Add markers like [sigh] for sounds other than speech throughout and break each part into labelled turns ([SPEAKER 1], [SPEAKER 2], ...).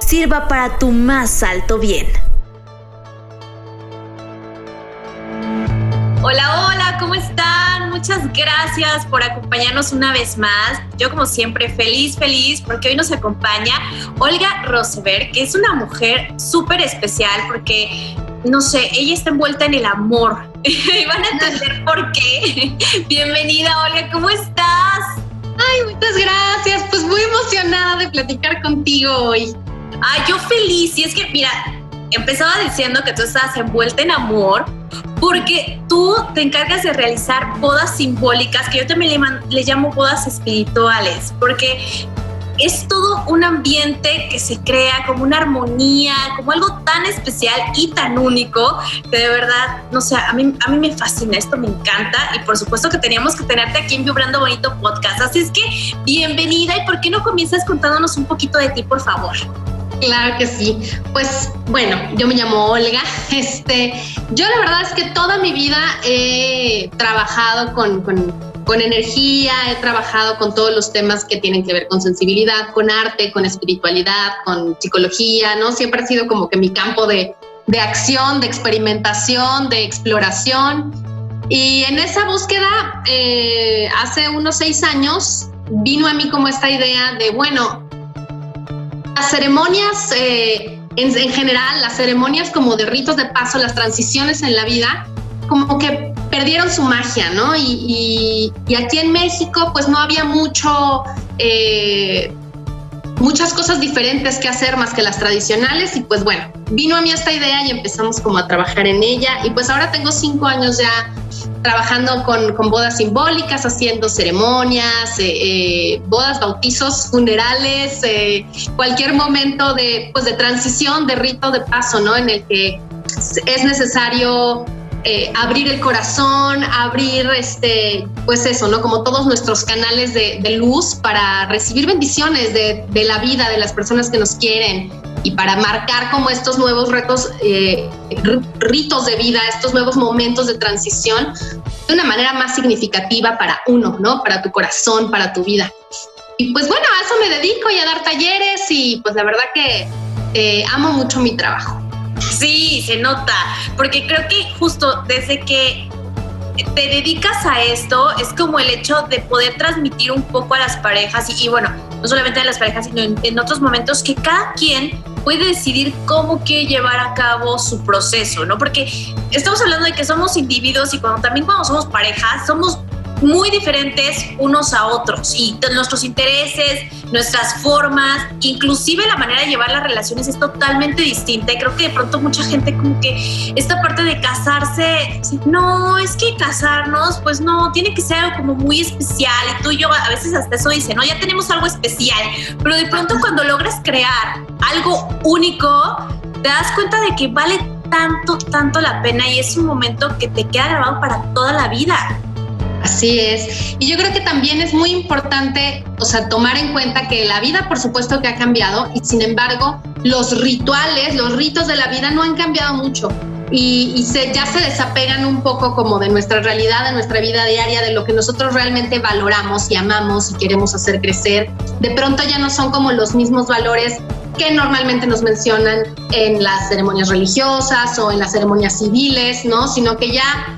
[SPEAKER 1] sirva para tu más alto bien. Hola, hola, ¿cómo están? Muchas gracias por acompañarnos una vez más. Yo como siempre feliz, feliz porque hoy nos acompaña Olga Roseberg, que es una mujer súper especial porque, no sé, ella está envuelta en el amor. [laughs] y van a entender [laughs] por qué. Bienvenida, Olga, ¿cómo estás?
[SPEAKER 2] Ay, muchas gracias. Pues muy emocionada de platicar contigo hoy.
[SPEAKER 1] Ay, yo feliz. Y es que, mira, empezaba diciendo que tú estás envuelta en amor porque tú te encargas de realizar bodas simbólicas, que yo también le, llamo bodas espirituales, porque es todo un ambiente que se crea como una armonía, como algo tan especial y tan único que de verdad, no sé, a mí, a mí me fascina, esto me encanta y por supuesto que teníamos que tenerte aquí en Vibrando Bonito Podcast. Así es que bienvenida y ¿por qué no comienzas contándonos un poquito de ti, por favor?
[SPEAKER 2] Claro que sí. Pues bueno, yo me llamo Olga. [laughs] Este, yo la verdad es que toda mi vida he trabajado con, con, energía, he trabajado con todos los temas que tienen que ver con sensibilidad, con arte, con espiritualidad, con psicología, ¿no? Siempre ha sido como que mi campo de, de acción, de experimentación, de exploración. Y en esa búsqueda, eh, hace unos seis años, vino a mí como esta idea de, bueno, las ceremonias, eh, en, general, las ceremonias como de ritos de paso, las transiciones en la vida, como que perdieron su magia, ¿no? Y, aquí en México, pues no había mucho, eh, muchas cosas diferentes que hacer más que las tradicionales. Y pues bueno, vino a mí esta idea y empezamos como a trabajar en ella. Y pues ahora tengo cinco años ya trabajando con, con bodas simbólicas, haciendo ceremonias, eh, eh, bodas, bautizos, funerales, eh, cualquier momento de, pues de transición, de rito, de paso, ¿no? En el que es necesario abrir el corazón, abrir, este, pues eso, ¿no? Como todos nuestros canales de, luz para recibir bendiciones de, de, la vida, de las personas que nos quieren, y para marcar como estos nuevos retos, eh, ritos de vida, estos nuevos momentos de transición de una manera más significativa para uno, ¿no? Para tu corazón, para tu vida. Y pues bueno, a eso me dedico y a dar talleres y pues la verdad que eh, amo mucho mi trabajo.
[SPEAKER 1] Sí, se nota, porque creo que justo desde que te dedicas a esto es como el hecho de poder transmitir un poco a las parejas y, bueno, no solamente a las parejas, sino en, otros momentos que cada quien puede decidir cómo quiere llevar a cabo su proceso, ¿no? Porque estamos hablando de que somos individuos y cuando también cuando somos parejas somos muy diferentes unos a otros y nuestros intereses, nuestras formas, inclusive la manera de llevar las relaciones es totalmente distinta y creo que de pronto mucha gente como que esta parte de casarse, no, es que casarnos, pues no, tiene que ser algo como muy especial y tú y yo a veces hasta eso dicen, no, ya tenemos algo especial, pero de pronto cuando logras crear algo único, te das cuenta de que vale tanto, tanto la pena y es un momento que te queda grabado para toda la vida.
[SPEAKER 2] Así es. Y yo creo que también es muy importante, o sea, tomar en cuenta que la vida, por supuesto, que ha cambiado y sin embargo, los rituales, los ritos de la vida no han cambiado mucho. Y, se, ya se desapegan un poco como de nuestra realidad, de nuestra vida diaria, de lo que nosotros realmente valoramos y amamos y queremos hacer crecer. De pronto ya no son como los mismos valores que normalmente nos mencionan en las ceremonias religiosas o en las ceremonias civiles, ¿no? Sino que ya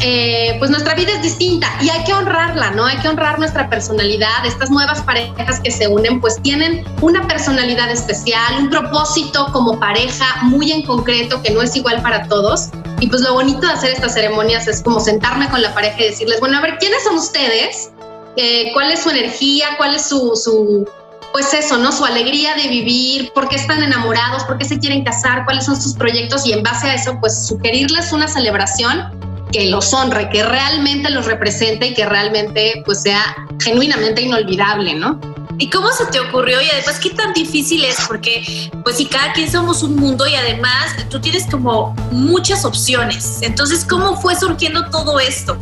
[SPEAKER 2] eh, pues nuestra vida es distinta y hay que honrarla, ¿no? Hay que honrar nuestra personalidad. Estas nuevas parejas que se unen, pues tienen una personalidad especial, un propósito como pareja muy en concreto que no es igual para todos. Y pues lo bonito de hacer estas ceremonias es como sentarme con la pareja y decirles, bueno, a ver, ¿quiénes son ustedes? Eh, ¿Cuál es su energía? ¿Cuál es su, su, pues eso, ¿no? Su alegría de vivir, por qué están enamorados, por qué se quieren casar, cuáles son sus proyectos y en base a eso, pues sugerirles una celebración que los honre, que realmente los represente y que realmente pues sea genuinamente inolvidable, ¿no?
[SPEAKER 1] ¿Y cómo se te ocurrió? Y además, ¿qué tan difícil es? Porque, pues, si cada quien somos un mundo y además tú tienes como muchas opciones. Entonces, ¿cómo fue surgiendo todo esto?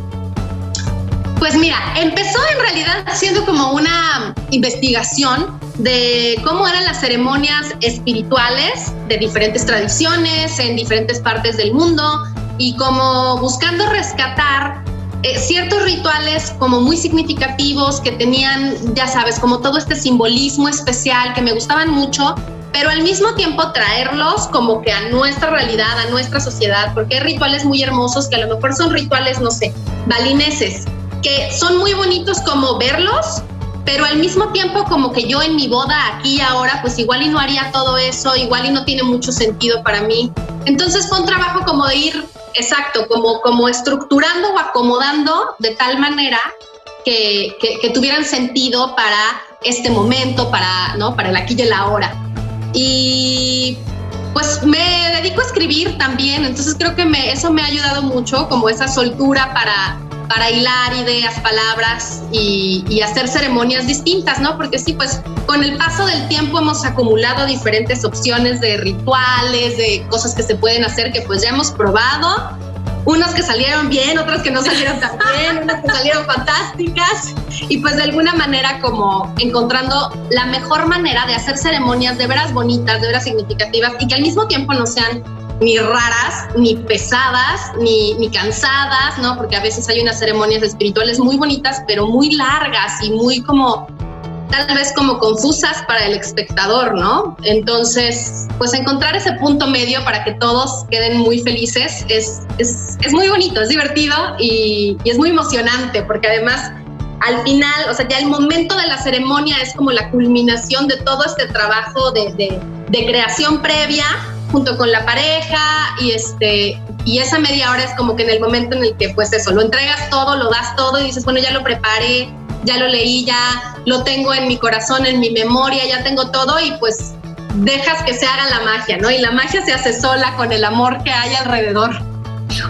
[SPEAKER 2] Pues mira, empezó en realidad siendo como una investigación de cómo eran las ceremonias espirituales de diferentes tradiciones en diferentes partes del mundo y como buscando rescatar eh, ciertos rituales como muy significativos que tenían, ya sabes, como todo este simbolismo especial que me gustaban mucho, pero al mismo tiempo traerlos como que a nuestra realidad, a nuestra sociedad, porque hay rituales muy hermosos que a lo mejor son rituales, no sé, balineses, que son muy bonitos como verlos, pero al mismo tiempo como que yo en mi boda aquí y ahora, pues igual y no haría todo eso, igual y no tiene mucho sentido para mí. Entonces fue un trabajo como de ir, exacto, como, como estructurando o acomodando de tal manera que, que, tuvieran sentido para este momento, para, ¿no? para el aquí y el ahora. Y pues me dedico a escribir también, entonces creo que eso me ha ayudado mucho, como esa soltura para para hilar ideas, palabras y, hacer ceremonias distintas, ¿no? Porque sí, pues con el paso del tiempo hemos acumulado diferentes opciones de rituales, de cosas que se pueden hacer que pues ya hemos probado. Unas que salieron bien, otras que no salieron tan bien, [laughs] unas que salieron fantásticas. Y pues de alguna manera como encontrando la mejor manera de hacer ceremonias de veras bonitas, de veras significativas y que al mismo tiempo no sean ni raras, ni pesadas, ni, ni, cansadas, ¿no? Porque a veces hay unas ceremonias espirituales muy bonitas, pero muy largas y muy como, tal vez como confusas para el espectador, ¿no? Entonces, pues encontrar ese punto medio para que todos queden muy felices es, es, es muy bonito, es divertido y, y es muy emocionante, porque además al final, o sea, ya el momento de la ceremonia es como la culminación de todo este trabajo de, de, de creación previa junto con la pareja y este y esa media hora es como que en el momento en el que pues eso, lo entregas todo, lo das todo y dices, bueno, ya lo preparé, ya lo leí, ya lo tengo en mi corazón, en mi memoria, ya tengo todo y pues dejas que se haga la magia, ¿no? Y la magia se hace sola con el amor que hay alrededor.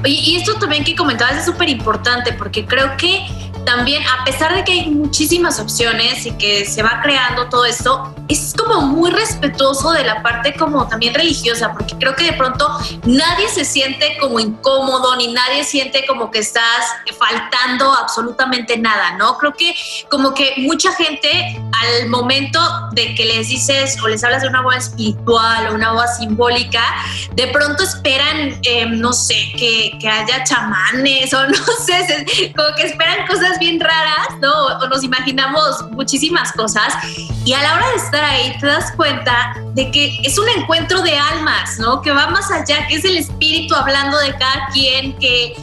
[SPEAKER 1] Oye, y esto también que comentabas es súper importante porque creo que también, a pesar de que hay muchísimas opciones y que se va creando todo esto, es como muy respetuoso de la parte como también religiosa, porque creo que de pronto nadie se siente como incómodo, ni nadie siente como que estás faltando absolutamente nada, ¿no? Creo que como que mucha gente al momento de que les dices o les hablas de una boda espiritual o una boda simbólica, de pronto esperan, em, no sé, que, que haya chamanes o [laughs] no sé, como que esperan cosas bien raras, ¿no? O nos imaginamos muchísimas cosas y a la hora de estar ahí te das cuenta de que es un encuentro de almas, ¿no? Que va más allá, que es el espíritu hablando de cada quien, que,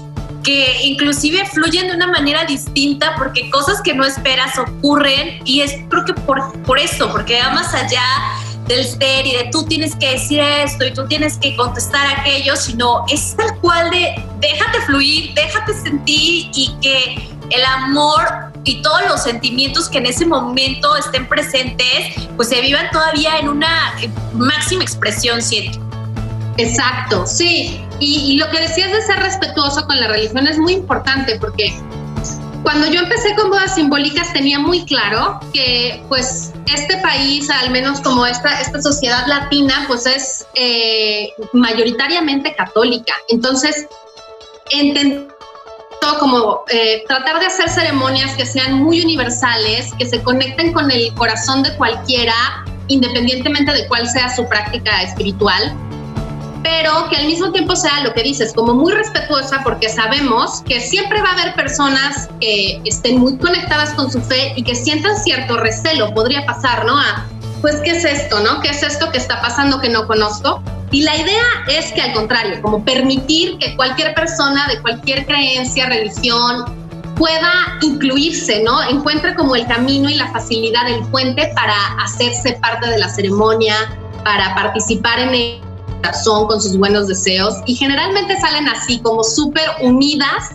[SPEAKER 1] que inclusive fluyen de una manera distinta porque cosas que no esperas ocurren y es creo que por, por esto, porque va más allá del ser y de tú tienes que decir esto y tú tienes que contestar aquello, sino es tal cual de déjate fluir, déjate sentir y que el amor y todos los sentimientos que en ese momento estén presentes, pues se vivan todavía en una máxima expresión, siento.
[SPEAKER 2] Exacto, sí. Y, lo que decías de ser respetuoso con la religión es muy importante porque cuando yo empecé con bodas simbólicas tenía muy claro que pues este país, al menos como esta, esta sociedad latina, pues es eh, mayoritariamente católica. Entonces, como eh, tratar de hacer ceremonias que sean muy universales, que se conecten con el corazón de cualquiera, independientemente de cuál sea su práctica espiritual, pero que al mismo tiempo sea lo que dices, como muy respetuosa, porque sabemos que siempre va a haber personas que estén muy conectadas con su fe y que sientan cierto recelo, podría pasar, ¿no? A, pues, ¿qué es esto, no? ¿Qué es esto que está pasando que no conozco? Y la idea es que al contrario, como permitir que cualquier persona de cualquier creencia, religión, pueda incluirse, ¿no? Encuentre como el camino y la facilidad del puente para hacerse parte de la ceremonia, para participar en el corazón con sus buenos deseos. Y generalmente salen así, como súper unidas,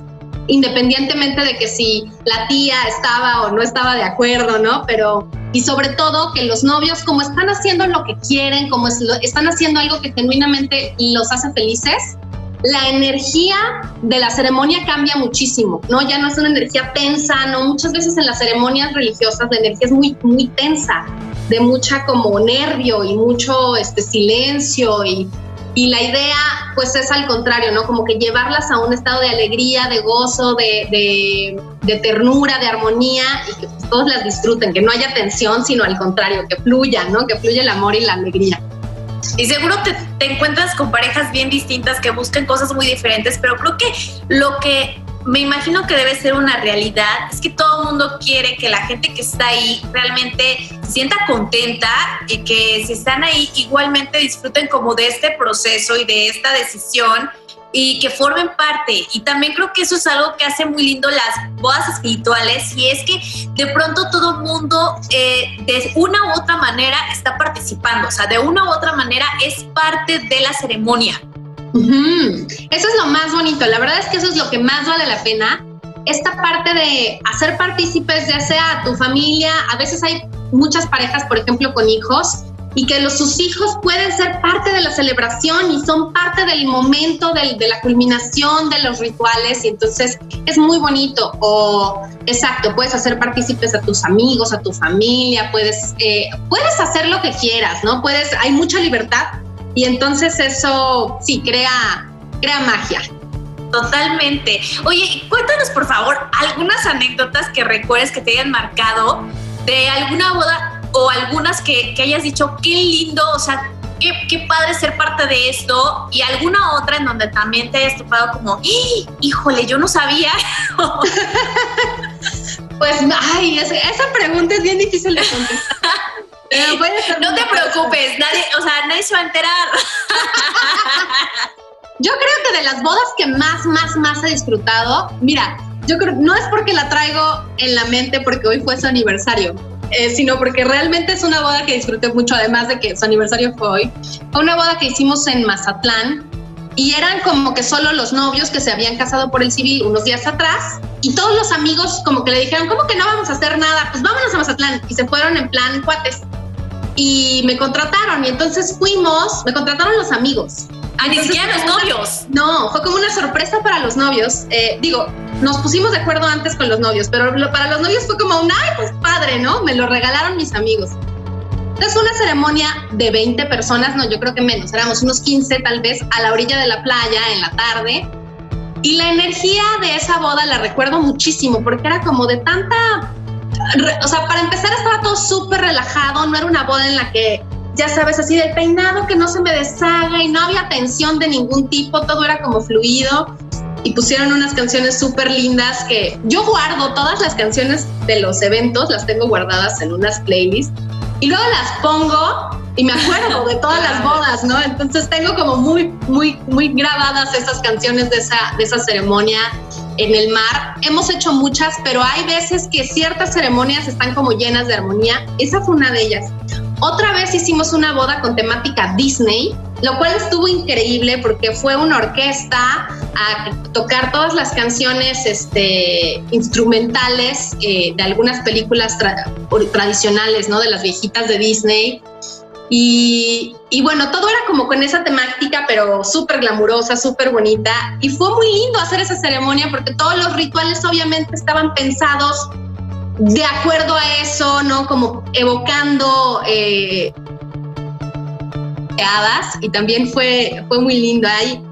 [SPEAKER 2] independientemente de que si la tía estaba o no estaba de acuerdo, ¿no? Pero y sobre todo que los novios, como están haciendo lo que quieren, como están haciendo algo que genuinamente los hace felices, la energía de la ceremonia cambia muchísimo, ¿no? Ya no es una energía tensa, ¿no? Muchas veces en las ceremonias religiosas la energía es muy, muy tensa, de mucha como nervio y mucho este, silencio y, y la idea pues es al contrario, ¿no? Como que llevarlas a un estado de alegría, de gozo, de, de, ternura, de armonía y que pues, todos las disfruten, que no haya tensión, sino al contrario, que fluya, ¿no? Que fluya el amor y la alegría.
[SPEAKER 1] Y seguro te, te, encuentras con parejas bien distintas que buscan cosas muy diferentes, pero creo que lo que me imagino que debe ser una realidad es que todo el mundo quiere que la gente que está ahí realmente sienta contenta y que si están ahí igualmente disfruten como de este proceso y de esta decisión y que formen parte. Y también creo que eso es algo que hace muy lindo las bodas espirituales y es que de pronto todo el mundo eh, de una u otra manera está participando, o sea, de una u otra manera es parte de la ceremonia.
[SPEAKER 2] Uh -huh. Eso es lo más bonito, la verdad es que eso es lo que más vale la pena. Esta parte de hacer partícipes, ya sea a tu familia, a veces hay muchas parejas, por ejemplo, con hijos, y que los, sus hijos pueden ser parte de la celebración y son parte del momento del, de la culminación de los rituales y entonces es muy bonito o exacto, puedes hacer partícipes a tus amigos, a tu familia, puedes, eh, puedes hacer lo que quieras, ¿no? Puedes, hay mucha libertad y entonces eso sí crea, crea magia.
[SPEAKER 1] Totalmente. Oye, cuéntanos por favor algunas anécdotas que recuerdes que te hayan marcado de alguna boda o algunas que, que, hayas dicho, qué lindo, o sea, qué, qué, padre ser parte de esto, y alguna otra en donde también te hayas topado como, híjole, yo no sabía. [laughs]
[SPEAKER 2] pues, ay, esa, esa, pregunta es bien difícil de contestar. [laughs]
[SPEAKER 1] no te preocupes, nadie, o sea, nadie se va a enterar. [laughs]
[SPEAKER 2] yo creo que de las bodas que más, más, más he disfrutado, mira, yo creo, no es porque la traigo en la mente porque hoy fue su aniversario, eh, sino porque realmente es una boda que disfruté mucho, además de que su aniversario fue hoy. Fue una boda que hicimos en Mazatlán y eran como que solo los novios que se habían casado por el civil unos días atrás y todos los amigos como que le dijeron, ¿cómo que no vamos a hacer nada? Pues vámonos a Mazatlán y se fueron en plan cuates y me contrataron y entonces fuimos, me contrataron los amigos.
[SPEAKER 1] Ah, ni siquiera los novios.
[SPEAKER 2] No, fue como una sorpresa para los novios. Eh, digo, nos pusimos de acuerdo antes con los novios, pero lo, para los novios fue como un, ay, pues padre, ¿no? Me lo regalaron mis amigos. Entonces una ceremonia de 20 personas, no, yo creo que menos, éramos unos 15 tal vez, a la orilla de la playa en la tarde. Y la energía de esa boda la recuerdo muchísimo, porque era como de tanta... O sea, para empezar estaba todo súper relajado, no era una boda en la que ya sabes, así del peinado que no se me deshaga y no había tensión de ningún tipo, todo era como fluido y pusieron unas canciones súper lindas que yo guardo todas las canciones de los eventos, las tengo guardadas en unas playlists y luego las pongo y me acuerdo de todas las bodas, ¿no? Entonces tengo como muy, muy, muy grabadas esas canciones de esa, de esa ceremonia en el mar. Hemos hecho muchas, pero hay veces que ciertas ceremonias están como llenas de armonía. Esa fue una de ellas. Otra vez hicimos una boda con temática Disney, lo cual estuvo increíble porque fue una orquesta a tocar todas las canciones este, instrumentales eh, de algunas películas tra tradicionales, ¿no? De las viejitas de Disney. Y, bueno, todo era como con esa temática, pero súper glamurosa, súper bonita. Y fue muy lindo hacer esa ceremonia porque todos los rituales obviamente estaban pensados de acuerdo a eso, ¿no? Como evocando eh, y también fue, fue muy lindo. Hay,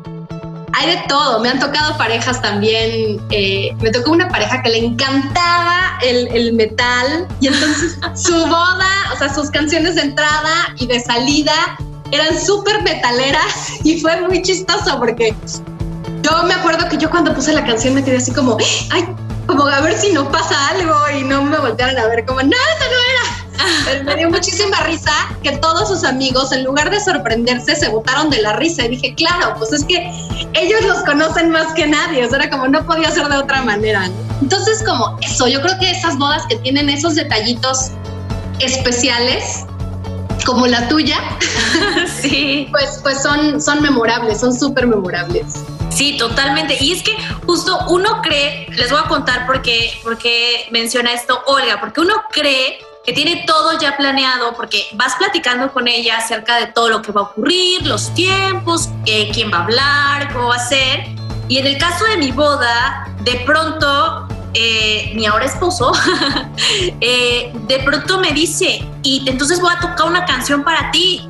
[SPEAKER 2] hay de todo, me han tocado parejas también, eh, me tocó una pareja que le encantaba el, el metal y entonces [laughs] su boda, o sea, sus canciones de entrada y de salida eran súper metaleras y fue muy chistoso porque yo me acuerdo que yo cuando puse la canción me quedé así como, ay, como a ver si no pasa algo y no me voltearon a ver como, no, eso no era. Pero me dio muchísima risa que todos sus amigos, en lugar de sorprenderse, se botaron de la risa. Y dije, claro, pues es que ellos los conocen más que nadie. O sea, era como no podía ser de otra manera. Entonces, como eso, yo creo que esas bodas que tienen esos detallitos especiales, como la tuya, [laughs]
[SPEAKER 1] sí.
[SPEAKER 2] pues, pues son, son memorables, son súper memorables.
[SPEAKER 1] Sí, totalmente. Y es que justo uno cree, les voy a contar por qué, por qué menciona esto Olga, porque uno cree que tiene todo ya planeado porque vas platicando con ella acerca de todo lo que va a ocurrir, los tiempos, quién va a hablar, cómo va a ser. Y en el caso de mi boda, de pronto eh, mi ahora esposo, [laughs] eh, de pronto me dice, y entonces voy a tocar una canción para ti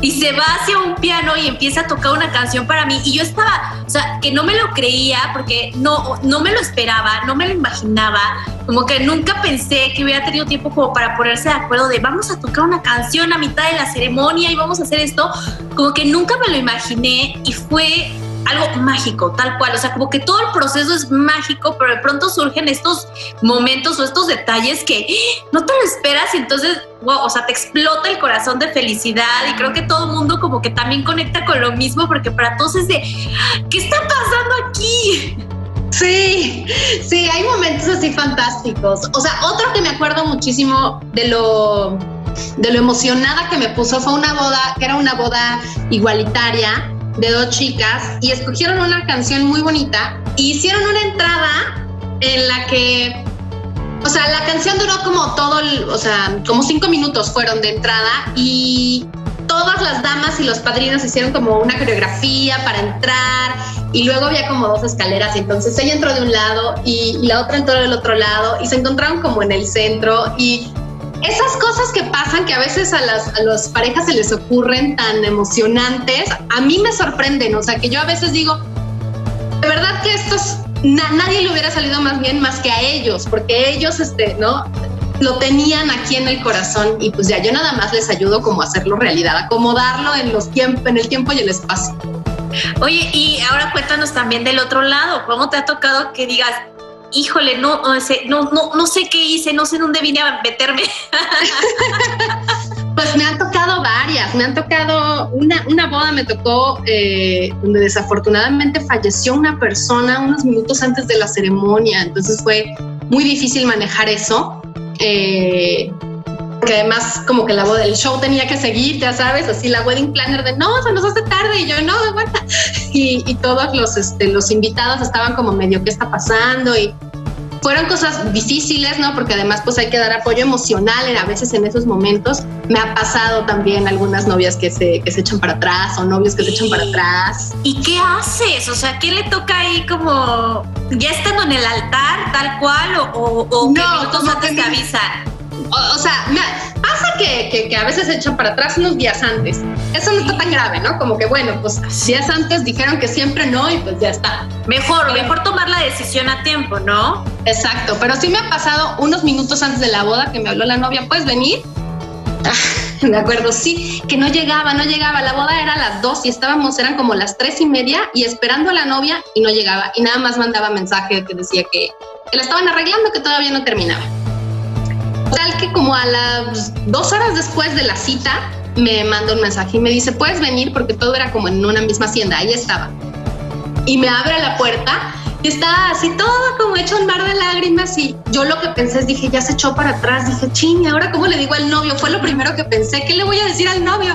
[SPEAKER 1] y se va hacia un piano y empieza a tocar una canción para mí. Y yo estaba, o sea, que no me lo creía porque no, no me lo esperaba, no me lo imaginaba, como que nunca pensé que hubiera tenido tiempo como para ponerse de acuerdo de vamos a tocar una canción a mitad de la ceremonia y vamos a hacer esto. Como que nunca me lo imaginé y fue algo mágico, tal cual. O sea, como que todo el proceso es mágico, pero de pronto surgen estos momentos o estos detalles que no te lo esperas y entonces, wow, o sea, te explota el corazón de felicidad y creo que todo el mundo como que también conecta con lo mismo porque para todos es de, ¿qué está pasando aquí?
[SPEAKER 2] Sí, sí, hay momentos así fantásticos. O sea, otro que me acuerdo muchísimo de lo de lo emocionada que me puso fue una boda, que era una boda igualitaria de dos chicas y escogieron una canción muy bonita y hicieron una entrada en la que, o sea, la canción duró como todo, el, o sea, como cinco minutos fueron de entrada y todas las damas y los padrinos hicieron como una coreografía para entrar y luego había como dos escaleras y entonces ella entró de un lado y, y la otra entró del otro lado y se encontraron como en el centro y esas cosas que pasan que a veces a las, parejas se les ocurren tan emocionantes, a mí me sorprenden, o sea, que yo a veces digo, de verdad que estos, nadie le hubiera salido más bien más que a ellos, porque ellos, este, ¿no? Lo tenían aquí en el corazón y pues ya yo nada más les ayudo como a hacerlo realidad, acomodarlo en los tiempos, en el tiempo y el espacio.
[SPEAKER 1] Oye, y ahora cuéntanos también del otro lado, ¿cómo te ha tocado que digas, híjole, no, no, no, no sé qué hice, no sé dónde vine a meterme. [laughs]
[SPEAKER 2] Pues me han tocado varias, me han tocado, una, una boda me tocó eh, donde desafortunadamente falleció una persona unos minutos antes de la ceremonia, entonces fue muy difícil manejar eso. Eh, porque además como que la boda, el show tenía que seguir, ya sabes, así la wedding planner de no, se nos hace tarde y yo no, aguanta. [laughs] Y, y todos los, este, los invitados estaban como medio, ¿qué está pasando? Y fueron cosas difíciles, ¿no? Porque además pues hay que dar apoyo emocional a veces en esos momentos. Me ha pasado también algunas novias que se, que se echan para atrás o novios que se echan para atrás.
[SPEAKER 1] ¿Y qué haces? O sea, ¿qué le toca ahí como ya estando en el altar tal cual o, o, no, minutos antes te avisan?
[SPEAKER 2] O, sea, pasa que, que, a veces se echan para atrás unos días antes. Eso no está tan grave, ¿no? Como que bueno, pues días antes dijeron que siempre no y pues ya está.
[SPEAKER 1] Mejor, mejor tomar la decisión a tiempo, ¿no?
[SPEAKER 2] Exacto, pero sí me ha pasado unos minutos antes de la boda que me habló la novia, ¿puedes venir? Ah, [laughs] me acuerdo, sí, que no llegaba, no llegaba. La boda era a las dos y estábamos, eran como las tres y media y esperando a la novia y no llegaba. Y nada más mandaba mensaje que decía que, que la estaban arreglando, que todavía no terminaba. Tal que como a las dos horas después de la cita, me manda un mensaje y me dice, puedes venir porque todo era como en una misma hacienda, ahí estaba. Y me abre la puerta y está así todo como hecho un mar de lágrimas y yo lo que pensé es, dije, ya se echó para atrás, dije, ching, ahora cómo le digo al novio? Fue lo primero que pensé, ¿qué le voy a decir al novio?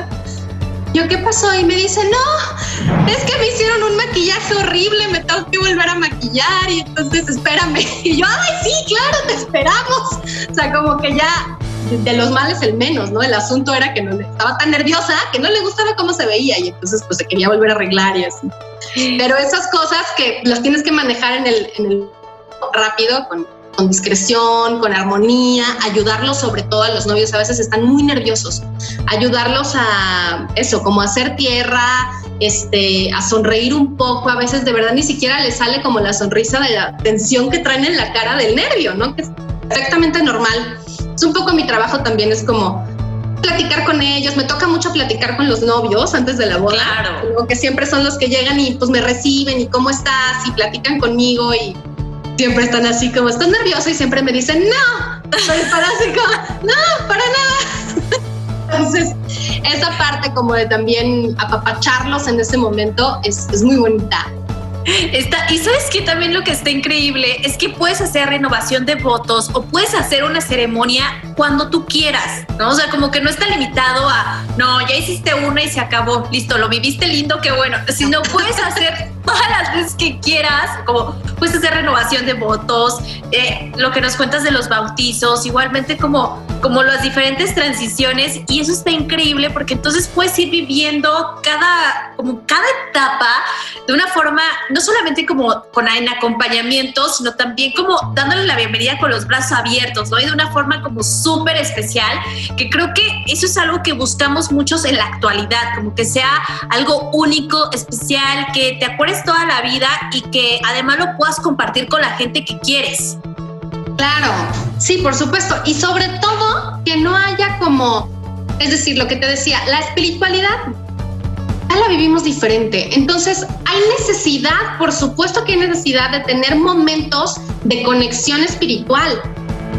[SPEAKER 2] Yo, ¿qué pasó? Y me dice, no, es que me hicieron un maquillaje horrible, me tengo que volver a maquillar y entonces espérame. [laughs] Y yo, ay, sí, claro, te esperamos. O sea, como que ya de los males el menos, ¿no? El asunto era que no estaba tan nerviosa que no le gustaba cómo se veía y entonces pues se quería volver a arreglar y así. Pero esas cosas que las tienes que manejar en el, en el rápido con con discreción, con armonía, ayudarlos sobre todo a los novios, a veces están muy nerviosos, ayudarlos a eso, como hacer tierra, este, a sonreír un poco, a veces de verdad ni siquiera les sale como la sonrisa de la tensión que traen en la cara del nervio, ¿no? Que es perfectamente normal. Es un poco mi trabajo también, es como platicar con ellos, me toca mucho platicar con los novios antes de la boda,
[SPEAKER 1] claro.
[SPEAKER 2] que siempre son los que llegan y pues me reciben y cómo estás y platican conmigo y siempre están así como, ¿estás nerviosa? Y siempre me dicen, no, soy parásito, no, para nada. [laughs] Entonces, esa parte como de también apapacharlos en ese momento es, es muy bonita.
[SPEAKER 1] Y sabes que también lo que está increíble es que puedes hacer renovación de votos o puedes hacer una ceremonia cuando tú quieras, ¿no? O sea, como que no está limitado a, no, ya hiciste una y se acabó, listo, lo viviste lindo, qué bueno, sino puedes hacer todas las veces que quieras, como puedes hacer renovación de votos, eh, lo que nos cuentas de los bautizos, igualmente como, como las diferentes transiciones y eso está increíble porque entonces puedes ir viviendo cada, como cada etapa de una forma, no solamente como con en acompañamiento, sino también como dándole la bienvenida con los brazos abiertos, ¿no? Y de una forma como súper especial, que creo que eso es algo que buscamos muchos en la actualidad, como que sea algo único, especial, que te acuerdes toda la vida y que además lo puedas compartir con la gente que quieres.
[SPEAKER 2] Claro, sí, por supuesto. Y sobre todo que no haya como, es decir, lo que te decía, la espiritualidad la vivimos diferente. Entonces, hay necesidad, por supuesto que hay necesidad de tener momentos de conexión espiritual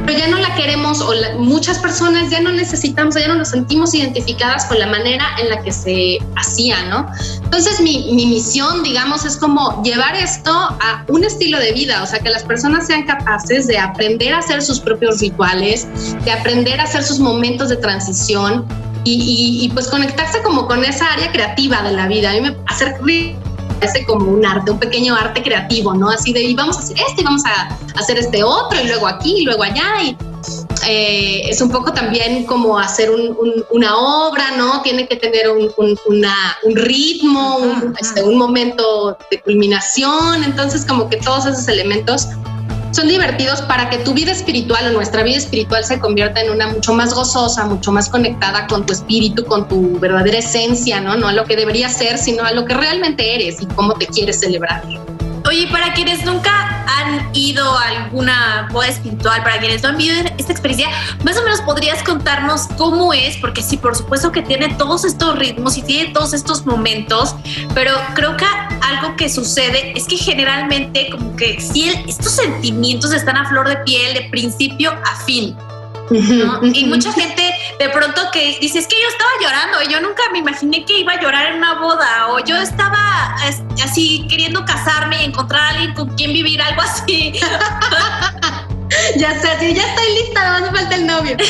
[SPEAKER 2] pero ya no la queremos o muchas personas ya no necesitamos, ya no nos sentimos identificadas con la manera en la que se hacía, ¿no? Entonces mi, mi misión, digamos, es como llevar esto a un estilo de vida, o sea, que las personas sean capaces de aprender a hacer sus propios rituales, de aprender a hacer sus momentos de transición y, y, pues conectarse como con esa área creativa de la vida. A mí me hacer parece como un arte, un pequeño arte creativo, ¿no? Así de, y vamos a hacer este, y vamos a hacer este otro, y luego aquí, y luego allá, y eh, es un poco también como hacer una obra, ¿no? Tiene que tener un, un ritmo, este, un momento de culminación, entonces como que todos esos elementos son divertidos para que tu vida espiritual o nuestra vida espiritual se convierta en una mucho más gozosa, mucho más conectada con tu espíritu, con tu verdadera esencia, ¿no? No a lo que debería ser, sino a lo que realmente eres y cómo te quieres celebrar.
[SPEAKER 1] Oye, para quienes nunca han ido a alguna boda espiritual, para quienes no han vivido esta experiencia, más o menos podrías contarnos cómo es, porque sí, por supuesto que tiene todos estos ritmos y tiene todos estos momentos, pero creo que algo que sucede es que generalmente como que si estos sentimientos están a flor de piel de principio a fin. Y mucha gente de pronto que dice, es que yo estaba llorando, y yo nunca me imaginé que iba a llorar en una boda, o yo estaba así queriendo casarme y encontrar a alguien con quien vivir, algo así. [laughs]
[SPEAKER 2] ya sé, ya estoy lista, no hace falta el novio. [laughs]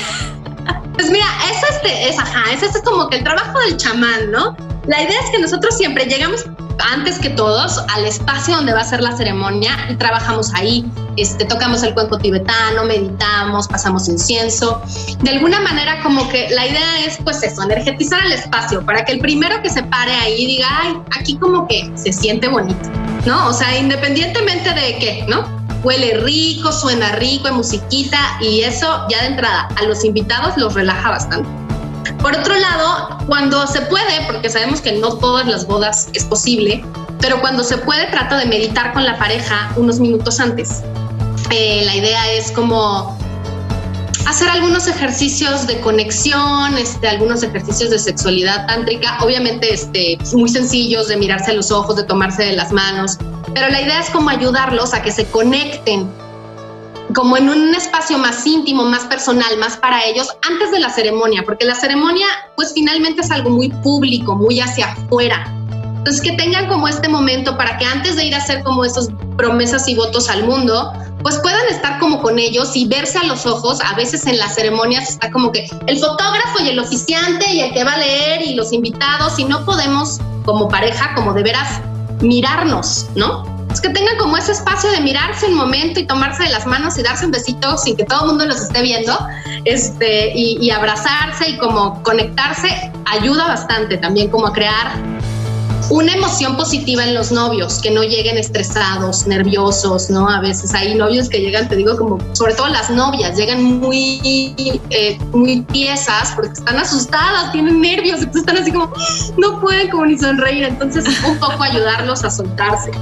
[SPEAKER 2] Pues mira, es este, es ajá, es este como que el trabajo del chamán, ¿no? La idea es que nosotros siempre llegamos antes que todos al espacio donde va a ser la ceremonia y trabajamos ahí. Este, tocamos el cuenco tibetano, meditamos, pasamos incienso. De alguna manera como que la idea es pues eso, energetizar el espacio para que el primero que se pare ahí diga, ay, aquí como que se siente bonito, ¿no? O sea, independientemente de qué, ¿no? Huele rico, suena rico, hay musiquita y eso ya de entrada a los invitados los relaja bastante. Por otro lado, cuando se puede, porque sabemos que no todas las bodas es posible, pero cuando se puede trata de meditar con la pareja unos minutos antes. Eh, la idea es como hacer algunos ejercicios de conexión, este, algunos ejercicios de sexualidad tántrica, obviamente este, muy sencillos de mirarse a los ojos, de tomarse de las manos, pero la idea es como ayudarlos a que se conecten como en un espacio más íntimo, más personal, más para ellos antes de la ceremonia, porque la ceremonia pues finalmente es algo muy público, muy hacia afuera. Entonces que tengan como este momento para que antes de ir a hacer como esas promesas y votos al mundo, pues puedan estar como con ellos y verse a los ojos. A veces en las ceremonias está como que el fotógrafo y el oficiante y el que va a leer y los invitados y no podemos como pareja, como de veras mirarnos, ¿no? Es que tengan como ese espacio de mirarse un momento y tomarse de las manos y darse un besito sin que todo el mundo los esté viendo, este, y, abrazarse y como conectarse ayuda bastante también como a crear una emoción positiva en los novios, que no lleguen estresados, nerviosos, ¿no? A veces hay novios que llegan, te digo, como, sobre todo las novias, llegan muy, eh, muy tiesas porque están asustadas, tienen nervios, entonces están así como, no pueden como ni sonreír, entonces un poco ayudarlos a soltarse.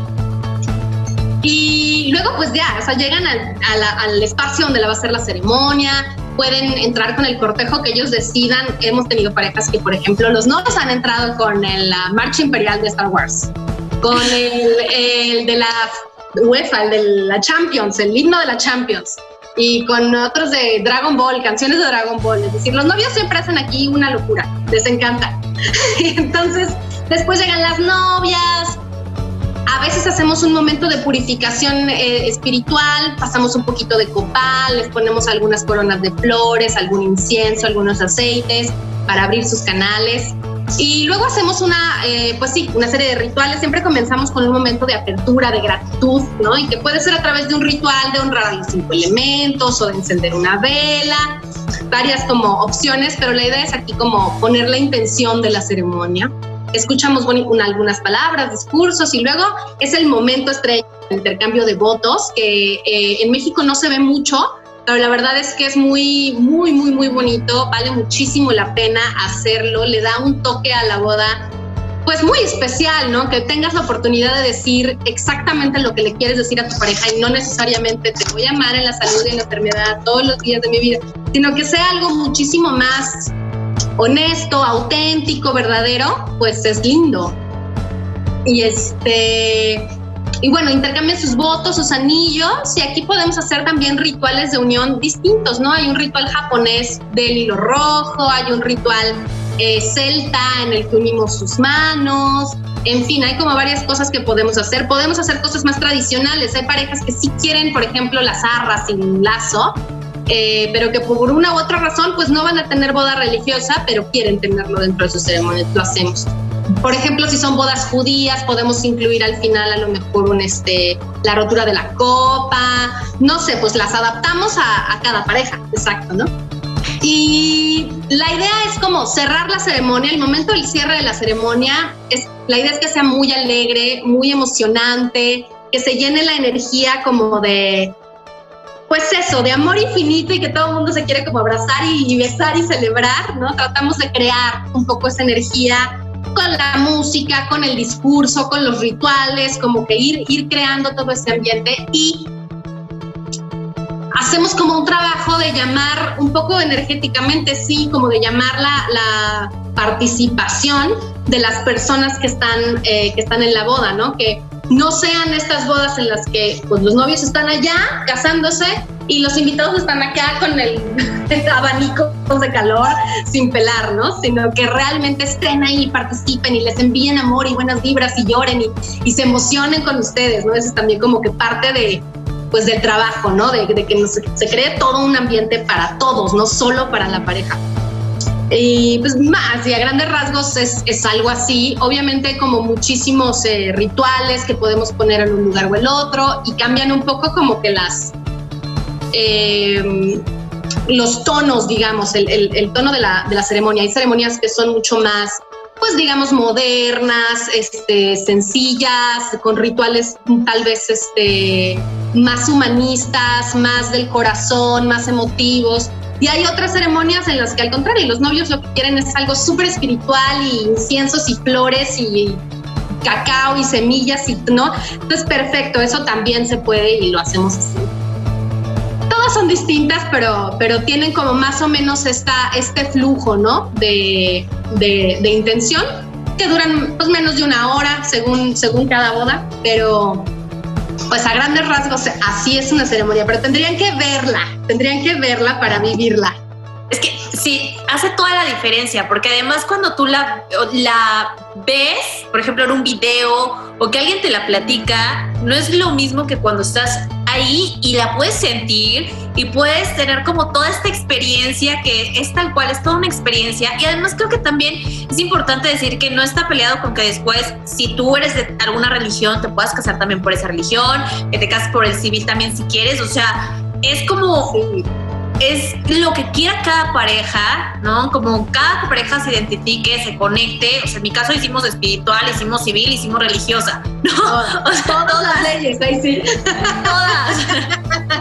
[SPEAKER 2] Y luego pues ya, o sea, llegan al, espacio donde la va a ser la ceremonia, pueden entrar con el cortejo que ellos decidan. Hemos tenido parejas que, por ejemplo, los novios han entrado con la marcha imperial de Star Wars, con el, de la UEFA, el de la Champions, el himno de la Champions, y con otros de Dragon Ball, canciones de Dragon Ball. Es decir, los novios siempre hacen aquí una locura, les encanta. [laughs] Entonces, después llegan las novias, a veces hacemos un momento de purificación eh, espiritual, pasamos un poquito de copal, les ponemos algunas coronas de flores, algún incienso, algunos aceites para abrir sus canales. Y luego hacemos una, eh, pues sí, una serie de rituales. Siempre comenzamos con un momento de apertura, de gratitud, ¿no? Y que puede ser a través de un ritual de honrar a los cinco elementos o de encender una vela, varias como opciones, pero la idea es aquí como poner la intención de la ceremonia. Escuchamos algunas palabras, discursos y luego es el momento estrella, el intercambio de votos, que eh, en México no se ve mucho, pero la verdad es que es muy, muy, muy, muy bonito, vale muchísimo la pena hacerlo, le da un toque a la boda pues muy especial, ¿no? Que tengas la oportunidad de decir exactamente lo que le quieres decir a tu pareja y no necesariamente te voy a amar en la salud y en la enfermedad todos los días de mi vida, sino que sea algo muchísimo más honesto, auténtico, verdadero, pues es lindo. Y este y bueno, intercambian sus votos, sus anillos, y aquí podemos hacer también rituales de unión distintos, ¿no? Hay un ritual japonés del hilo rojo, hay un ritual eh, celta en el que unimos sus manos, en fin, hay como varias cosas que podemos hacer. Podemos hacer cosas más tradicionales. Hay parejas que sí quieren, por ejemplo, las arras sin lazo, eh, pero que por una u otra razón, pues no van a tener boda religiosa, pero quieren tenerlo dentro de sus ceremonias. Lo hacemos. Por ejemplo, si son bodas judías, podemos incluir al final a lo mejor un, este, la rotura de la copa. No sé, pues las adaptamos a, a cada pareja, exacto, ¿no? Y la idea es como cerrar la ceremonia, el momento del cierre de la ceremonia, es, la idea es que sea muy alegre, muy emocionante, que se llene la energía como de, pues eso, de amor infinito y que todo el mundo se quiere como abrazar y, besar y celebrar, ¿no? Tratamos de crear un poco esa energía con la música, con el discurso, con los rituales, como que ir, ir creando todo ese ambiente y hacemos como un trabajo de llamar un poco energéticamente, sí, como de llamar la, participación de las personas que están, eh, que están en la boda, ¿no? Que no sean estas bodas en las que pues, los novios están allá casándose y los invitados están acá con el, [laughs] abanico de calor sin pelar, ¿no? Sino que realmente estén ahí, participen y les envíen amor y buenas vibras y lloren y, y se emocionen con ustedes, ¿no? Eso es también como que parte de, pues del trabajo, ¿no? De, que se cree todo un ambiente para todos, no solo para la pareja. Y pues más, y a grandes rasgos es, es algo así. Obviamente como muchísimos eh, rituales que podemos poner en un lugar o el otro y cambian un poco como que las... Eh, los tonos, digamos, el, el, tono de la, de la ceremonia. Hay ceremonias que son mucho más pues digamos modernas, este, sencillas, con rituales tal vez este, más humanistas, más del corazón, más emotivos. Y hay otras ceremonias en las que al contrario, los novios lo que quieren es algo súper espiritual y inciensos y flores y cacao y semillas y no. Entonces, perfecto, eso también se puede y lo hacemos así. Todas son distintas, pero, pero tienen como más o menos esta, este flujo, ¿no? De, de, de intención que duran pues, menos de una hora según, según cada boda, pero pues a grandes rasgos así es una ceremonia, pero tendrían que verla, tendrían que verla para vivirla.
[SPEAKER 1] Es que sí, hace toda la diferencia, porque además cuando tú la, la ves, por ejemplo, en un video o que alguien te la platica, no es lo mismo que cuando estás y la puedes sentir y puedes tener como toda esta experiencia que es tal cual, es toda una experiencia. Y además creo que también es importante decir que no está peleado con que después, si tú eres de alguna religión, te puedas casar también por esa religión, que te cases por el civil también si quieres. O sea, es como es lo que quiera cada pareja, ¿no? Como cada pareja se identifique, se conecte. O sea, en mi caso hicimos espiritual, hicimos civil, hicimos religiosa, [laughs] ¿no?
[SPEAKER 2] o sea, todas, las leyes, ahí sí.
[SPEAKER 1] Todas.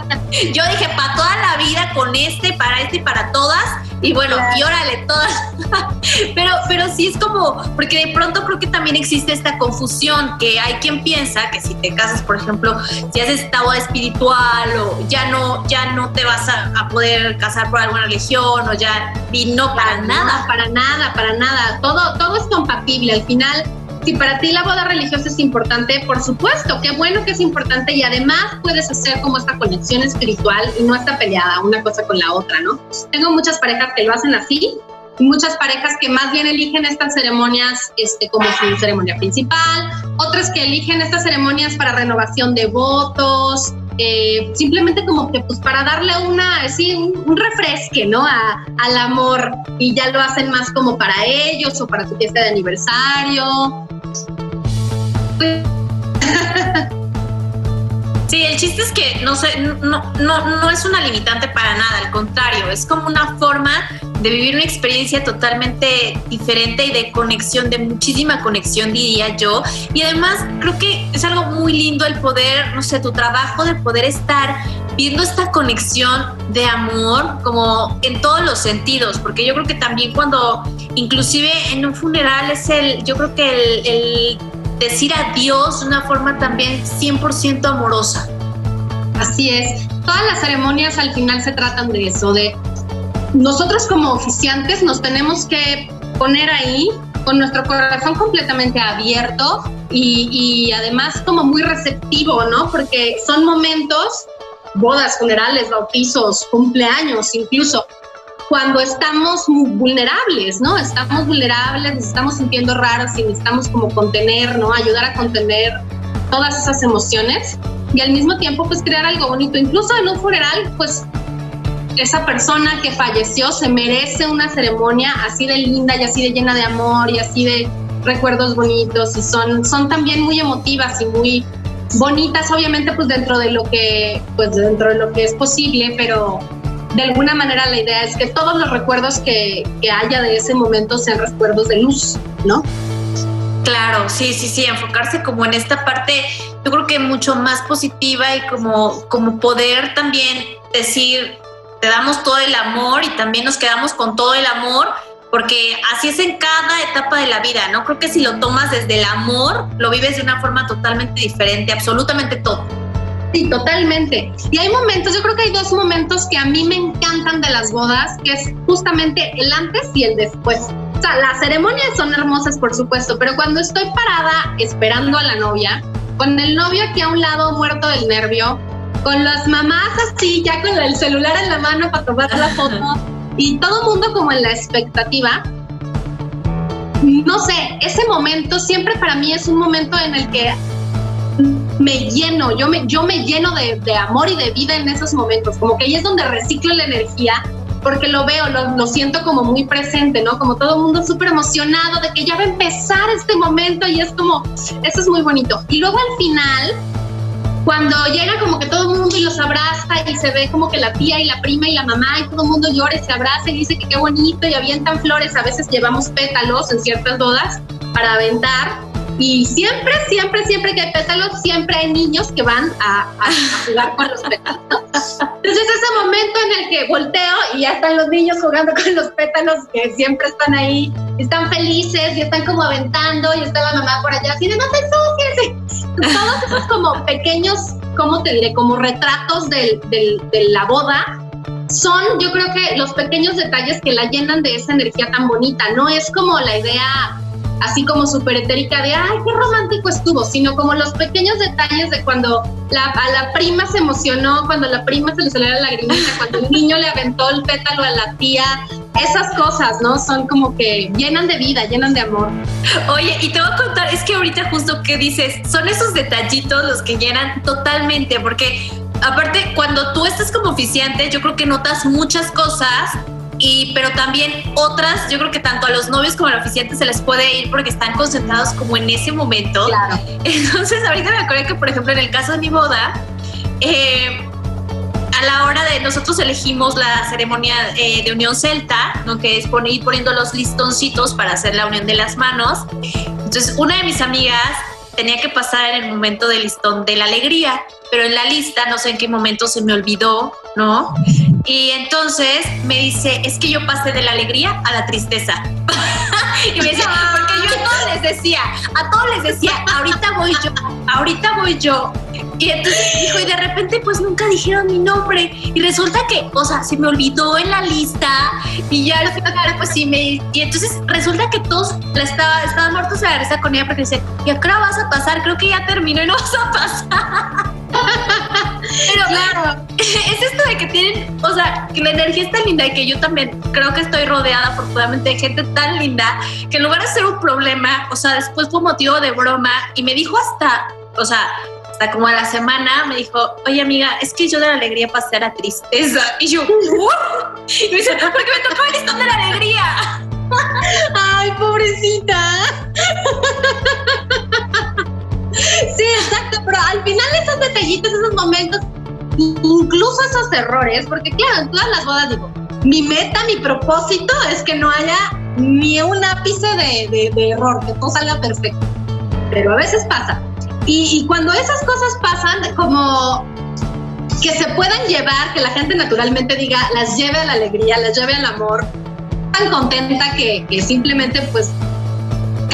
[SPEAKER 1] [laughs] Yo dije, para toda la vida, con este, para este y para todas. Y bueno, y órale, todas. [laughs] pero, pero sí es como, porque de pronto creo que también existe esta confusión, que hay quien piensa que si te casas, por ejemplo, si haces esta boda espiritual o ya no, ya no te vas a, a poder casar por alguna religión o ya, y no para, nada.
[SPEAKER 2] Para nada, para nada. Todo, todo es compatible. Al final, si para ti la boda religiosa es importante, por supuesto, qué bueno que es importante y además puedes hacer como esta conexión espiritual y no está peleada una cosa con la otra, ¿no? Tengo muchas parejas que lo hacen así muchas parejas que más bien eligen estas ceremonias este, como su ceremonia principal, otras que eligen estas ceremonias para renovación de votos, eh, simplemente como que pues para darle una, así, un, refresque, ¿no? al amor y ya lo hacen más como para ellos o para su fiesta de aniversario. [laughs]
[SPEAKER 1] Sí, el chiste es que no, sé, no, no, no es una limitante para nada, al contrario, es como una forma de vivir una experiencia totalmente diferente y de conexión, de muchísima conexión, diría yo. Y además creo que es algo muy lindo el poder, no sé, tu trabajo de poder estar viendo esta conexión de amor como en todos los sentidos, porque yo creo que también cuando, inclusive en un funeral es el, yo creo que el, el decir adiós de una forma también 100% amorosa.
[SPEAKER 2] Así es, todas las ceremonias al final se tratan de eso, de nosotros como oficiantes nos tenemos que poner ahí con nuestro corazón completamente abierto y, además como muy receptivo, ¿no? Porque son momentos, bodas, funerales, bautizos, cumpleaños, incluso cuando estamos vulnerables, ¿no? Estamos vulnerables, nos estamos sintiendo raros y necesitamos como contener, ¿no? Ayudar a contener todas esas emociones y al mismo tiempo pues crear algo bonito. Incluso en un funeral pues esa persona que falleció se merece una ceremonia así de linda y así de llena de amor y así de recuerdos bonitos y son, son también muy emotivas y muy bonitas, obviamente pues dentro de lo que, pues dentro de lo que es posible, pero de alguna manera la idea es que todos los recuerdos que, que haya de ese momento sean recuerdos de luz, ¿no?
[SPEAKER 1] Claro, sí, sí, sí, enfocarse como en esta parte, yo creo que mucho más positiva y como, como poder también decir, te damos todo el amor y también nos quedamos con todo el amor, porque así es en cada etapa de la vida, ¿no? Creo que si lo tomas desde el amor, lo vives de una forma totalmente diferente, absolutamente todo.
[SPEAKER 2] Sí, totalmente. Y hay momentos, yo creo que hay dos momentos que a mí me encantan de las bodas, que es justamente el antes y el después. O sea, las ceremonias son hermosas, por supuesto, pero cuando estoy parada esperando a la novia, con el novio aquí a un lado muerto del nervio, con las mamás así, ya con el celular en la mano para tomar la foto y todo el mundo como en la expectativa. No sé, ese momento siempre para mí es un momento en el que me lleno, yo me, yo me lleno de, de amor y de vida en esos momentos, como que ahí es donde reciclo la energía porque lo veo, lo, lo, siento como muy presente, ¿no? Como todo el mundo súper emocionado de que ya va a empezar este momento y es como, eso es muy bonito. Y luego al final, cuando llega como que todo el mundo y los abraza y se ve como que la tía y la prima y la mamá y todo el mundo llora y se abraza y dice que qué bonito y avientan flores, a veces llevamos pétalos en ciertas bodas para aventar y siempre, siempre, siempre que hay pétalos, siempre hay niños que van a, jugar con los pétalos. Entonces ese momento en el que volteo y ya están los niños jugando con los pétalos que siempre están ahí, están felices y están como aventando y está la mamá por allá así de no te ensucies. [laughs] Todos esos como pequeños, ¿cómo te diré? Como retratos del, del, de la boda son, yo creo que los pequeños detalles que la llenan de esa energía tan bonita. No es como la idea así como súper etérica de, ay, qué romántico estuvo, sino como los pequeños detalles de cuando la, a la prima se emocionó, cuando la prima se le salió la lagrimita, cuando el niño le aventó el pétalo a la tía, esas cosas, ¿no? Son como que llenan de vida, llenan de amor.
[SPEAKER 1] Oye, y te voy a contar, es que ahorita justo que dices, son esos detallitos los que llenan totalmente, porque aparte cuando tú estás como oficiante, yo creo que notas muchas cosas y pero también otras, yo creo que tanto a los novios como a los oficiantes se les puede ir porque están concentrados como en ese momento.
[SPEAKER 2] Claro. [laughs]
[SPEAKER 1] Entonces, ahorita me acuerdo que, por ejemplo, en el caso de mi boda, eh, a la hora de nosotros elegimos la ceremonia eh, de unión celta, ¿no? que es poner, ir poniendo los listoncitos para hacer la unión de las manos. Entonces, una de mis amigas tenía que pasar en el momento del listón de la alegría, pero en la lista no sé en qué momento se me olvidó, ¿no? Y entonces me dice, es que yo pasé de la alegría a la tristeza. [laughs] y me dice, porque yo a todos les decía, a todos les decía, ahorita voy yo, ahorita voy yo. Y entonces dijo, y de repente pues nunca dijeron mi nombre. Y resulta que, o sea, se me olvidó en la lista y ya al final pues sí me... Y entonces resulta que todos la estaba, estaban muertos a la risa con ella porque dice, ¿y ahora vas a pasar? Creo que ya terminó y no vas a pasar. [laughs] Pero claro, [laughs] es esto de que tienen, o sea, que la energía es tan linda y que yo también creo que estoy rodeada afortunadamente de gente tan linda que en lugar de ser un problema, o sea, después fue motivo de broma y me dijo hasta, o sea, sea, como a la semana me dijo, oye amiga, es que yo de la alegría pasé a la tristeza. Y yo, Y me dice, porque me tocó el listón de la alegría. [laughs]
[SPEAKER 2] Ay, pobrecita. [laughs] Sí, exacto, pero al final esos detallitos, esos momentos, incluso esos errores, porque claro, en todas las bodas digo, mi meta, mi propósito es que no haya ni un ápice de, error, que todo salga perfecto. Pero a veces pasa. Y, y, cuando esas cosas pasan, como que se puedan llevar, que la gente naturalmente diga, las lleve a la alegría, las lleve al amor, tan contenta que, que simplemente pues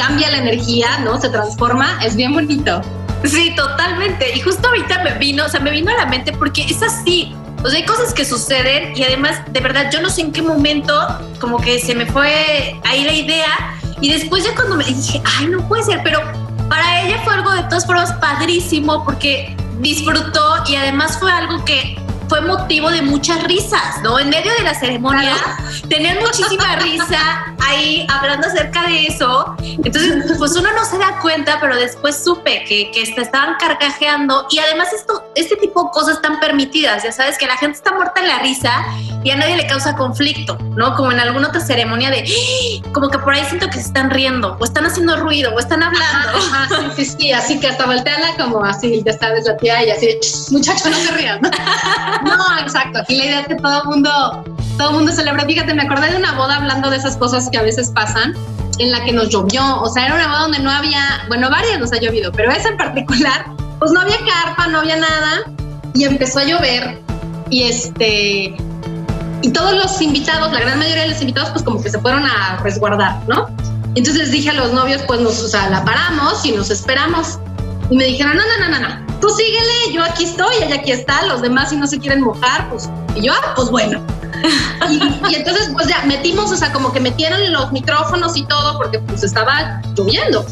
[SPEAKER 2] cambia la energía, ¿no? Se transforma, es bien bonito.
[SPEAKER 1] Sí, totalmente. Y justo ahorita me vino, o sea, me vino a la mente porque es así. O sea, hay cosas que suceden y además, de verdad, yo no sé en qué momento como que se me fue ahí la idea y después ya cuando me dije, ay, no puede ser, pero para ella fue algo de todas formas padrísimo porque disfrutó y además fue algo que fue motivo de muchas risas, ¿no? En medio de la ceremonia tenían muchísima risa ahí hablando acerca de eso. Entonces, pues uno no se da cuenta, pero después supe que, que se estaban carcajeando y además esto, este tipo de cosas están permitidas, ya sabes, que la gente está muerta en la risa y a nadie le causa conflicto, ¿no? Como en alguna otra ceremonia de, ¡Ah! como que por ahí siento que se están riendo o están haciendo ruido o están hablando.
[SPEAKER 2] Ajá, sí, sí, así que hasta volteala como así, ya sabes, la tía y así, muchacho, no se rían. [laughs] No, exacto. Aquí la idea es que todo el mundo, todo mundo celebra. Fíjate, me acordé de una boda hablando de esas cosas que a veces pasan, en la que nos llovió. O sea, era una boda donde no había, bueno, varias nos ha llovido, pero esa en particular, pues no había carpa, no había nada. Y empezó a llover. Y este, y todos los invitados, la gran mayoría de los invitados, pues como que se fueron a resguardar, ¿no? Entonces dije a los novios, pues nos, o sea, la paramos y nos esperamos. Y me dijeron, no, no, no, no, no, tú síguele, yo aquí estoy, ella aquí está, los demás si no se quieren mojar, pues, y yo, ah, pues bueno. [laughs] Y, entonces, pues ya metimos, o sea, como que metieron los micrófonos y todo, porque pues estaba lloviendo.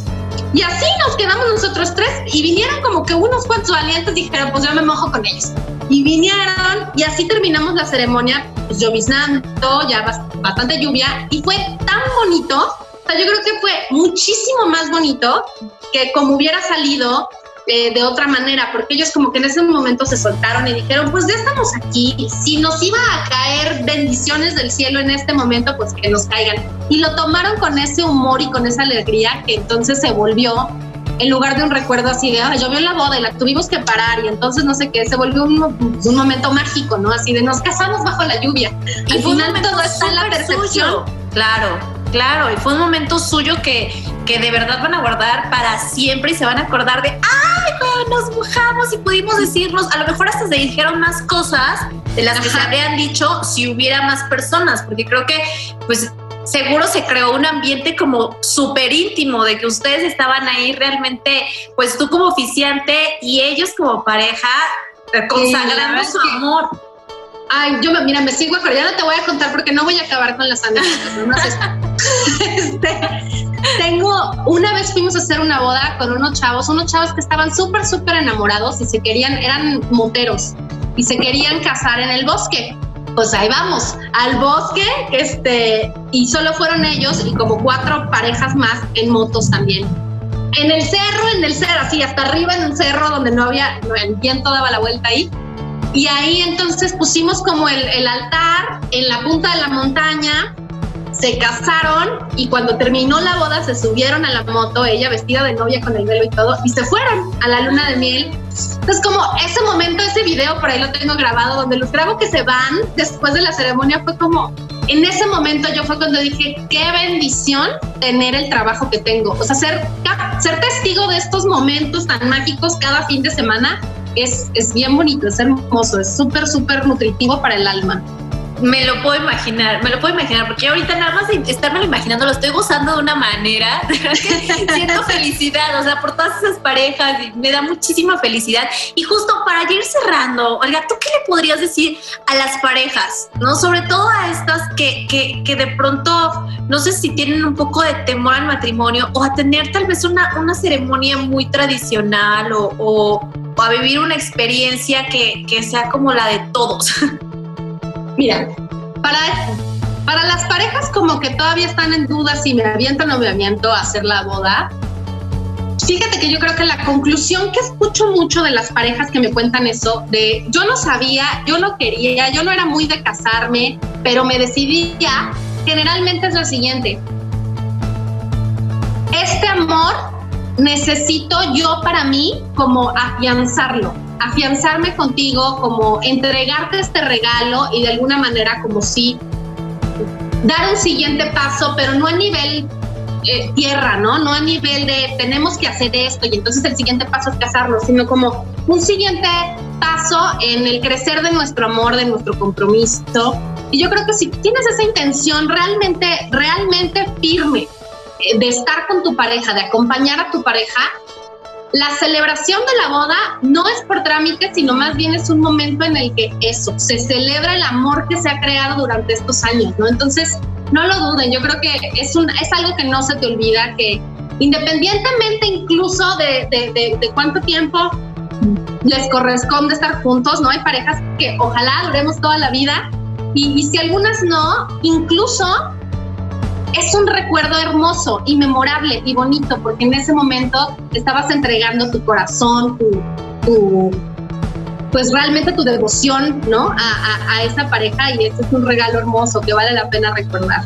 [SPEAKER 2] Y así nos quedamos nosotros tres y vinieron como que unos cuantos valientes dijeron, pues yo me mojo con ellos. Y vinieron y así terminamos la ceremonia, pues lloviznando, ya bastante lluvia y fue tan bonito. O sea, yo creo que fue muchísimo más bonito que como hubiera salido eh, de otra manera, porque ellos como que en ese momento se soltaron y dijeron, pues ya estamos aquí, si nos iba a caer bendiciones del cielo en este momento, pues que nos caigan. Y lo tomaron con ese humor y con esa alegría que entonces se volvió, en lugar de un recuerdo así de, yo vi la boda y la tuvimos que parar y entonces no sé qué, se volvió un, un momento mágico, ¿no? Así de nos casamos bajo la lluvia.
[SPEAKER 1] Al final todo está en la percepción. Claro, claro, y fue un momento suyo que, que de verdad van a guardar para siempre y se van a acordar de, ¡ay, nos mojamos y pudimos decirnos! A lo mejor hasta se dijeron más cosas de las que se habían dicho si hubiera más personas, porque creo que, pues, seguro se creó un ambiente como súper íntimo de que ustedes estaban ahí realmente, pues tú como oficiante y ellos como pareja, eh, consagrando su amor.
[SPEAKER 2] Ay, yo, mira, me sigo, pero ya no te voy a contar porque no voy a acabar con las anécdotas. Tengo, una vez fuimos a hacer una boda con unos chavos, unos chavos que estaban súper, súper enamorados y se querían, eran moteros y se querían casar en el bosque. Pues ahí vamos, al bosque, este, y solo fueron ellos y como cuatro parejas más en motos también. En el cerro, en el cerro, así hasta arriba en un cerro donde no había, el viento daba la vuelta ahí. Y ahí entonces pusimos como el altar en la punta de la montaña se casaron y cuando terminó la boda se subieron a la moto, ella vestida de novia con el velo y todo, y se fueron a la luna de miel. Entonces como ese momento, ese video, por ahí lo tengo grabado, donde los grabo que se van después de la ceremonia, fue como, en ese momento yo fue cuando dije, qué bendición tener el trabajo que tengo. O sea, ser, ser testigo de estos momentos tan mágicos cada fin de semana es, es bien bonito, es hermoso, es súper, súper nutritivo para el alma
[SPEAKER 1] me lo puedo imaginar, me lo puedo imaginar, porque ahorita nada más de estarme imaginando, lo estoy gozando de una manera, [laughs] siento felicidad, o sea, por todas esas parejas, y me da muchísima felicidad. Y justo para ir cerrando, Olga, ¿tú qué le podrías decir a las parejas, no? Sobre todo a estas que, que, que de pronto, no sé si tienen un poco de temor al matrimonio o a tener tal vez una, una ceremonia muy tradicional o, o, o a vivir una experiencia que, que sea como la de todos. [laughs]
[SPEAKER 2] Mira, para, para las parejas como que todavía están en duda si me avientan o me aviento a hacer la boda, Fíjate que yo creo que la conclusión que escucho mucho de las parejas que me cuentan eso, de yo no sabía, yo no quería, yo no era muy de casarme, pero me decidí ya, generalmente es lo siguiente. Este amor necesito yo para mí como afianzarlo, afianzarme contigo, como entregarte este regalo y de alguna manera como si dar un siguiente paso, pero no a nivel eh, tierra, ¿no? No a nivel de tenemos que hacer esto y entonces el siguiente paso es casarnos, sino como un siguiente paso en el crecer de nuestro amor, de nuestro compromiso. Y yo creo que si tienes esa intención realmente, realmente firme de estar con tu pareja, de acompañar a tu pareja, la celebración de la boda no es por trámite, sino más bien es un momento en el que eso, se celebra el amor que se ha creado durante estos años, ¿no? Entonces, no lo duden, yo creo que es, un, es algo que no se te olvida, que independientemente incluso de, de, cuánto tiempo les corresponde estar juntos, ¿no? Hay parejas que ojalá duremos toda la vida y si algunas no, incluso es un recuerdo hermoso y memorable y bonito porque en ese momento estabas entregando tu corazón, tu, pues realmente tu devoción, ¿no? A, a, esa pareja y ese es un regalo hermoso que vale la pena recordar.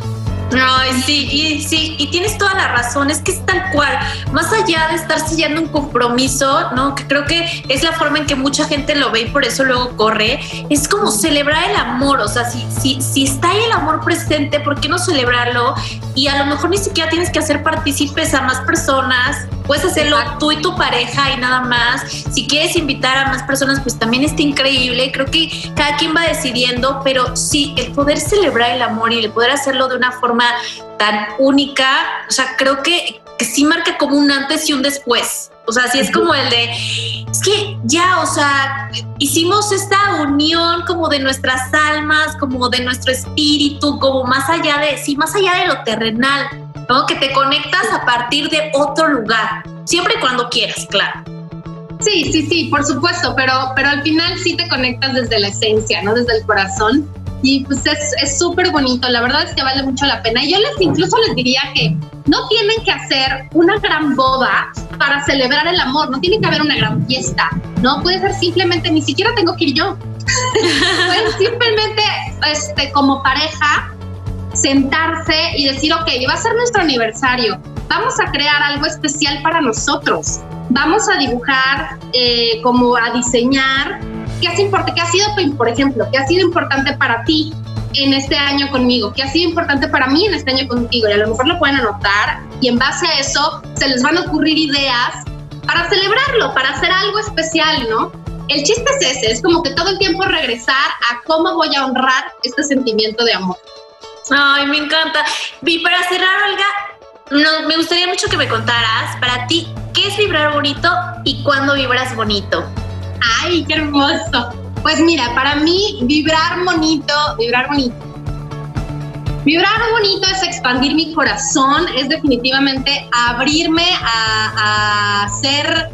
[SPEAKER 1] Ay, sí, y, sí, y tienes toda la razón, es que es tal cual, más allá de estar sellando un compromiso, ¿no? Que creo que es la forma en que mucha gente lo ve y por eso luego corre, es como celebrar el amor, o sea, si, si, si está ahí el amor presente, ¿por qué no celebrarlo? Y a lo mejor ni siquiera tienes que hacer partícipes a más personas, puedes hacerlo tú y tu pareja y nada más. Si quieres invitar a más personas, pues también está increíble. Creo que cada quien va decidiendo, pero sí, el poder celebrar el amor y el poder hacerlo de una forma tan única, o sea, creo que, que sí marca como un antes y un después. O sea, sí es como el de, es que ya, o sea, hicimos esta unión como de nuestras almas, como de nuestro espíritu, como más allá de, sí, más allá de lo terrenal, ¿no? Que te conectas a partir de otro lugar, siempre y cuando quieras, claro.
[SPEAKER 2] Sí, sí, sí, por supuesto, pero, pero al final sí te conectas desde la esencia, ¿no? Desde el corazón y pues es súper bonito, la verdad es que vale mucho la pena. Y yo les incluso les diría que no tienen que hacer una gran boda para celebrar el amor, no tiene que haber una gran fiesta, no puede ser simplemente, ni siquiera tengo que ir yo. [laughs] Pueden simplemente, este, como pareja, sentarse y decir, ok, va a ser nuestro aniversario, vamos a crear algo especial para nosotros, vamos a dibujar, eh, como a diseñar ¿Qué, es ¿Qué ha sido, por ejemplo, qué ha sido importante para ti en este año conmigo? ¿Qué ha sido importante para mí en este año contigo? Y a lo mejor lo pueden anotar y en base a eso se les van a ocurrir ideas para celebrarlo, para hacer algo especial, ¿no? El chiste es ese, es como que todo el tiempo regresar a cómo voy a honrar este sentimiento de amor.
[SPEAKER 1] Ay, me encanta. Y para cerrar, Olga, no, me gustaría mucho que me contaras, para ti, ¿qué es vibrar bonito y cuándo vibras bonito?
[SPEAKER 2] ¡Ay, qué hermoso! Pues mira, para mí vibrar bonito, vibrar bonito. Vibrar bonito es expandir mi corazón, es definitivamente abrirme a, ser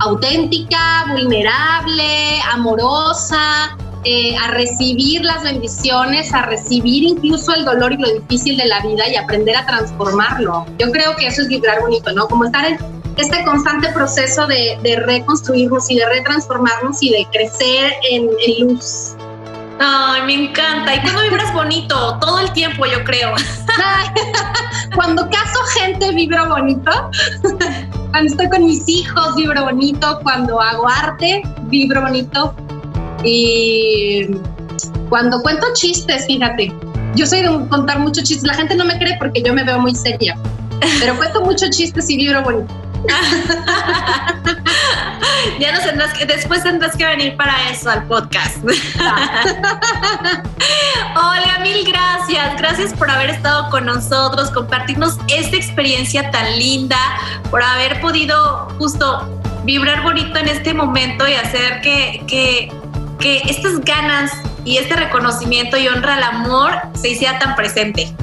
[SPEAKER 2] auténtica, vulnerable, amorosa, eh, a recibir las bendiciones, a recibir incluso el dolor y lo difícil de la vida y aprender a transformarlo. Yo creo que eso es vibrar bonito, ¿no? Como estar en, este constante proceso de, reconstruirnos y de retransformarnos y de crecer en, luz.
[SPEAKER 1] Ay, me encanta. ¿Y cuando vibras bonito? Todo el tiempo, yo creo.
[SPEAKER 2] cuando caso gente, vibro bonito. Cuando estoy con mis hijos, vibro bonito. Cuando hago arte, vibro bonito. Y cuando cuento chistes, fíjate. Yo soy de contar muchos chistes. La gente no me cree porque yo me veo muy seria. Pero cuento muchos chistes y vibro bonito. [laughs]
[SPEAKER 1] ya no tendrás que, después tendrás que venir para eso al podcast. [laughs] Hola, mil gracias. Gracias por haber estado con nosotros, compartirnos esta experiencia tan linda, por haber podido justo vibrar bonito en este momento y hacer que, que, que estas ganas y este reconocimiento y honra al amor se hiciera tan presente.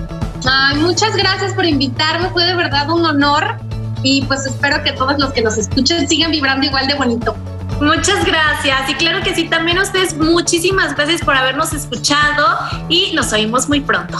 [SPEAKER 2] Ay, muchas gracias por invitarme, fue de verdad un honor y pues espero que todos los que nos escuchen sigan vibrando igual de bonito.
[SPEAKER 1] Muchas gracias y claro que sí, también ustedes muchísimas gracias por habernos escuchado y nos oímos muy pronto.